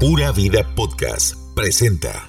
Pura Vida Podcast presenta.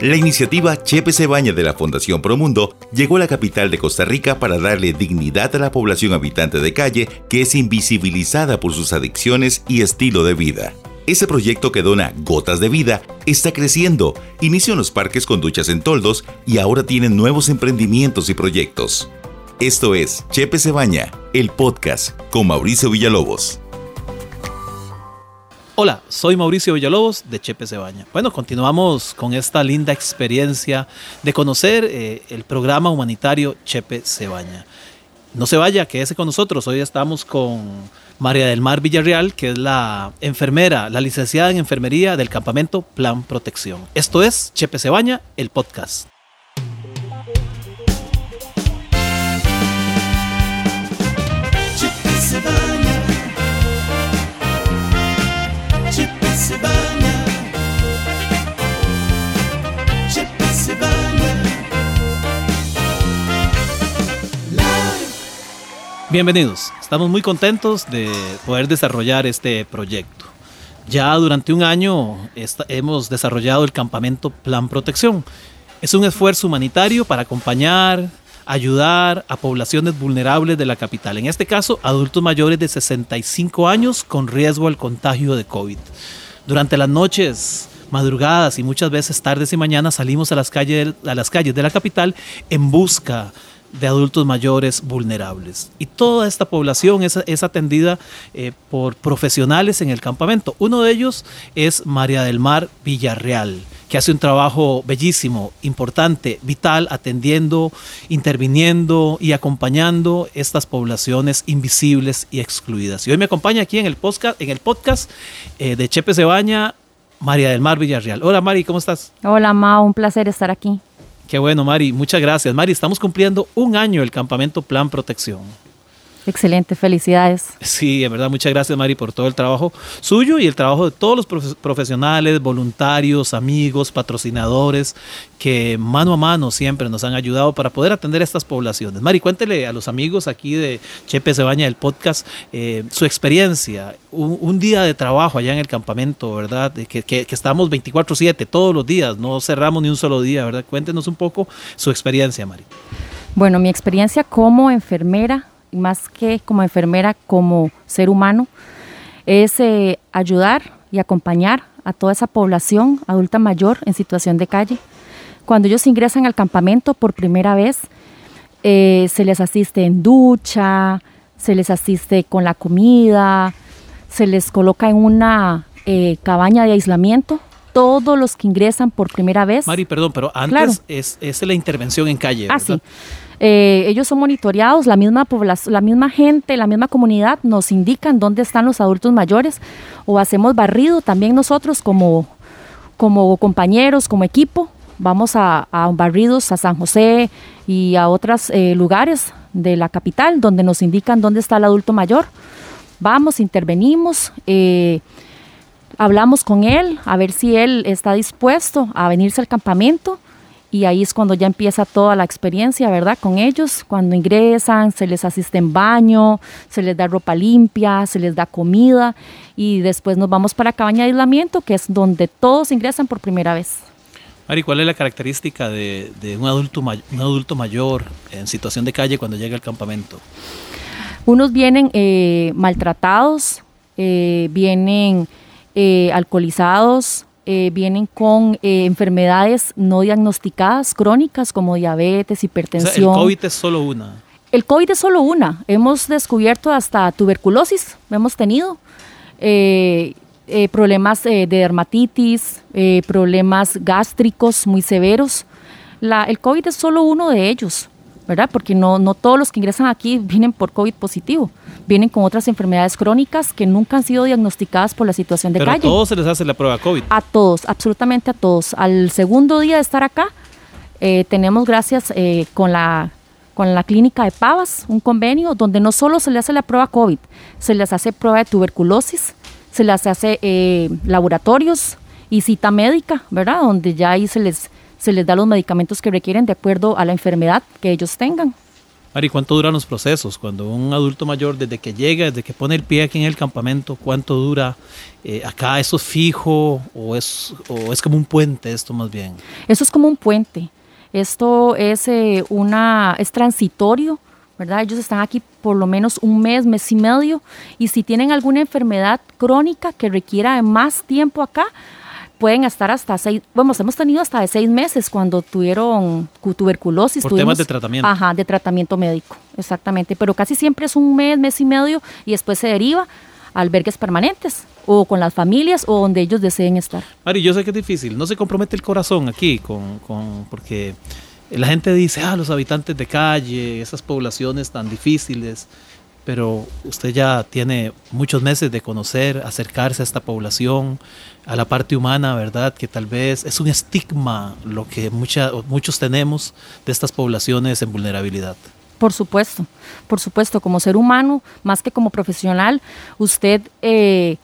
La iniciativa Chepe se baña de la Fundación Promundo llegó a la capital de Costa Rica para darle dignidad a la población habitante de calle que es invisibilizada por sus adicciones y estilo de vida. Ese proyecto que dona gotas de vida está creciendo. Inició en los parques con duchas en toldos y ahora tienen nuevos emprendimientos y proyectos. Esto es Chepe se baña, el podcast con Mauricio Villalobos. Hola, soy Mauricio Villalobos de Chepe se baña. Bueno, continuamos con esta linda experiencia de conocer eh, el programa humanitario Chepe se baña. No se vaya, quédese con nosotros. Hoy estamos con María del Mar Villarreal, que es la enfermera, la licenciada en enfermería del campamento Plan Protección. Esto es Chepe se baña, el podcast. Bienvenidos. Estamos muy contentos de poder desarrollar este proyecto. Ya durante un año hemos desarrollado el campamento Plan Protección. Es un esfuerzo humanitario para acompañar, ayudar a poblaciones vulnerables de la capital. En este caso, adultos mayores de 65 años con riesgo al contagio de COVID. Durante las noches, madrugadas y muchas veces tardes y mañanas salimos a las calles, a las calles de la capital en busca de adultos mayores vulnerables. Y toda esta población es, es atendida eh, por profesionales en el campamento. Uno de ellos es María del Mar Villarreal, que hace un trabajo bellísimo, importante, vital, atendiendo, interviniendo y acompañando estas poblaciones invisibles y excluidas. Y hoy me acompaña aquí en el podcast, en el podcast eh, de Chepe Cebaña, María del Mar Villarreal. Hola Mari, ¿cómo estás? Hola, Mao, un placer estar aquí. Qué bueno, Mari. Muchas gracias. Mari, estamos cumpliendo un año del campamento Plan Protección. Excelente, felicidades. Sí, en verdad, muchas gracias, Mari, por todo el trabajo suyo y el trabajo de todos los profe- profesionales, voluntarios, amigos, patrocinadores, que mano a mano siempre nos han ayudado para poder atender a estas poblaciones. Mari, cuéntele a los amigos aquí de Chepe se baña del podcast eh, su experiencia, un, un día de trabajo allá en el campamento, ¿verdad? Que, que- que estamos 24/7 todos los días, no cerramos ni un solo día, ¿verdad? Cuéntenos un poco su experiencia, Mari. Bueno, mi experiencia como enfermera, más que como enfermera, como ser humano, es eh, ayudar y acompañar a toda esa población adulta mayor en situación de calle. Cuando ellos ingresan al campamento por primera vez, eh, se les asiste en ducha, se les asiste con la comida, se les coloca en una eh, cabaña de aislamiento. Todos los que ingresan por primera vez. Mari, perdón, pero antes Claro. es, es la intervención en calle. Ah, ¿verdad? sí. Eh, ellos son monitoreados, la misma la misma gente, la misma comunidad nos indican dónde están los adultos mayores o hacemos barrido también nosotros como, como compañeros, como equipo. Vamos a, a barridos a San José y a otros eh, lugares de la capital donde nos indican dónde está el adulto mayor. Vamos, intervenimos, eh, hablamos con él a ver si él está dispuesto a venirse al campamento y ahí es cuando ya empieza toda la experiencia, ¿verdad? Con ellos, cuando ingresan, se les asiste en baño, se les da ropa limpia, se les da comida y después nos vamos para cabaña de aislamiento, que es donde todos ingresan por primera vez. Mari, ¿cuál es la característica de, de un, adulto may- un adulto mayor en situación de calle cuando llega al campamento? Unos vienen eh, maltratados, eh, vienen eh, alcoholizados, eh, vienen con eh, enfermedades no diagnosticadas, crónicas, como diabetes, O sea, hipertensión. el COVID es solo una. El COVID es solo una. Hemos descubierto hasta tuberculosis, hemos tenido eh, problemas de dermatitis, problemas gástricos muy severos. La- el COVID es solo uno de ellos, ¿verdad? Porque no, no todos los que ingresan aquí vienen por COVID positivo, vienen con otras enfermedades crónicas que nunca han sido diagnosticadas por la situación de Pero a calle. todos se les hace la prueba COVID. A todos, absolutamente a todos. Al segundo día de estar acá, eh, tenemos gracias eh, con, la, con la clínica de Pavas un convenio donde no solo se le hace la prueba COVID, se les hace prueba de tuberculosis, se les hace eh, laboratorios y cita médica, ¿verdad? Donde ya ahí se les, se les da los medicamentos que requieren de acuerdo a la enfermedad que ellos tengan. Mari, ¿cuánto duran los procesos? Cuando un adulto mayor, desde que llega, desde que pone el pie aquí en el campamento, ¿cuánto dura eh, acá? ¿Eso es fijo o es, o es como un puente esto más bien? Eso es como un puente. Esto es eh, una es transitorio, ¿verdad? Ellos están aquí por lo menos un mes, mes y medio, y si tienen alguna enfermedad crónica que requiera más tiempo acá, pueden estar hasta seis, bueno, hemos tenido hasta de seis meses cuando tuvieron cu- tuberculosis. Por temas de tratamiento. Ajá, de tratamiento médico, exactamente. Pero casi siempre es un mes, mes y medio y después se deriva a albergues permanentes o con las familias o donde ellos deseen estar. Mari, yo sé que es difícil, no se compromete el corazón aquí, con, con- porque la gente dice, ah, los habitantes de calle, esas poblaciones tan difíciles, pero usted ya tiene muchos meses de conocer, acercarse a esta población, a la parte humana, ¿verdad? Que tal vez es un estigma lo que mucha- muchos tenemos de estas poblaciones en vulnerabilidad. Por supuesto, por supuesto, como ser humano, más que como profesional, usted eh,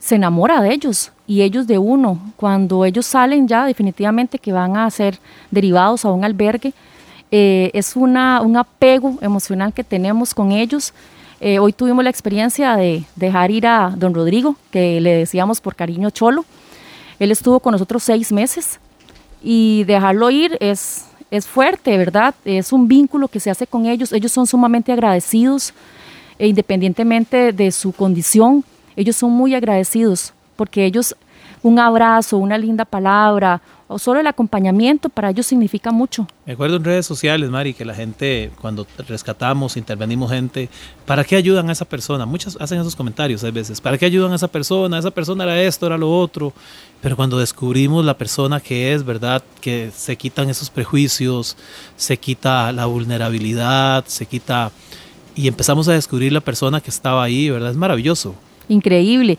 se enamora de ellos y ellos de uno. Cuando ellos salen ya definitivamente que van a ser derivados a un albergue, eh, es una, un apego emocional que tenemos con ellos. Eh, hoy tuvimos la experiencia de dejar ir a don Rodrigo, que le decíamos por cariño Cholo. Él estuvo con nosotros seis meses y dejarlo ir es, es fuerte, ¿verdad? Es un vínculo que se hace con ellos. Ellos son sumamente agradecidos, e independientemente de su condición, ellos son muy agradecidos porque ellos, un abrazo, una linda palabra o solo el acompañamiento para ellos significa mucho. Me acuerdo en redes sociales, Mari, que la gente, cuando rescatamos, intervenimos gente, ¿para qué ayudan a esa persona? Muchas hacen esos comentarios a veces, ¿para qué ayudan a esa persona? Esa persona era esto, era lo otro. Pero cuando descubrimos la persona que es, ¿verdad? Que se quitan esos prejuicios, se quita la vulnerabilidad, se quita... Y empezamos a descubrir la persona que estaba ahí, ¿verdad? Es maravilloso. Increíble.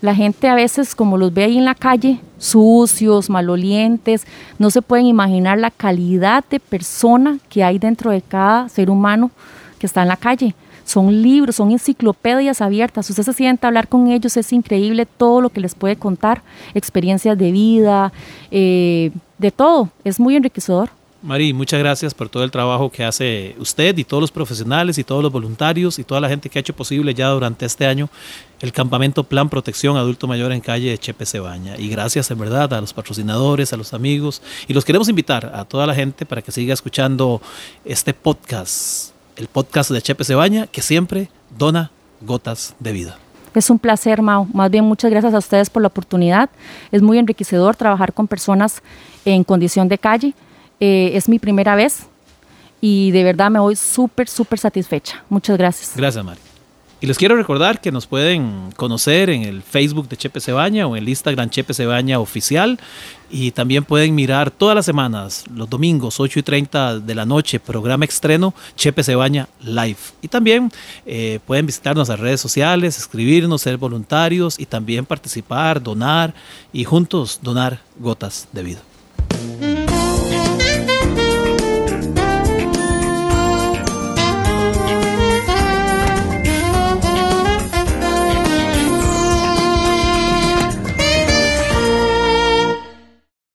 La gente a veces, como los ve ahí en la calle, sucios, malolientes, no se pueden imaginar la calidad de persona que hay dentro de cada ser humano que está en la calle. Son libros, son enciclopedias abiertas. Usted se sienta a hablar con ellos, es increíble todo lo que les puede contar, experiencias de vida, eh, de todo. Es muy enriquecedor. Mari, muchas gracias por todo el trabajo que hace usted y todos los profesionales y todos los voluntarios y toda la gente que ha hecho posible ya durante este año el campamento Plan Protección Adulto Mayor en calle de Chepe Cebaña. Y gracias en verdad a los patrocinadores, a los amigos y los queremos invitar a toda la gente para que siga escuchando este podcast, el podcast de Chepe Cebaña que siempre dona gotas de vida. Es un placer, Mao. Más bien, muchas gracias a ustedes por la oportunidad. Es muy enriquecedor trabajar con personas en condición de calle. Eh, es mi primera vez y de verdad me voy súper, súper satisfecha. Muchas gracias. Gracias, Mari. Y les quiero recordar que nos pueden conocer en el Facebook de Chepe Cebaña o en el Instagram Chepe Cebaña Oficial. Y también pueden mirar todas las semanas, los domingos, 8 y 30 de la noche, programa estreno Chepe Cebaña Live. Y también eh, pueden visitar nuestras redes sociales, escribirnos, ser voluntarios y también participar, donar y juntos donar gotas de vida.